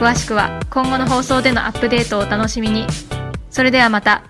詳しくは今後の放送でのアップデートをお楽しみに。それではまた。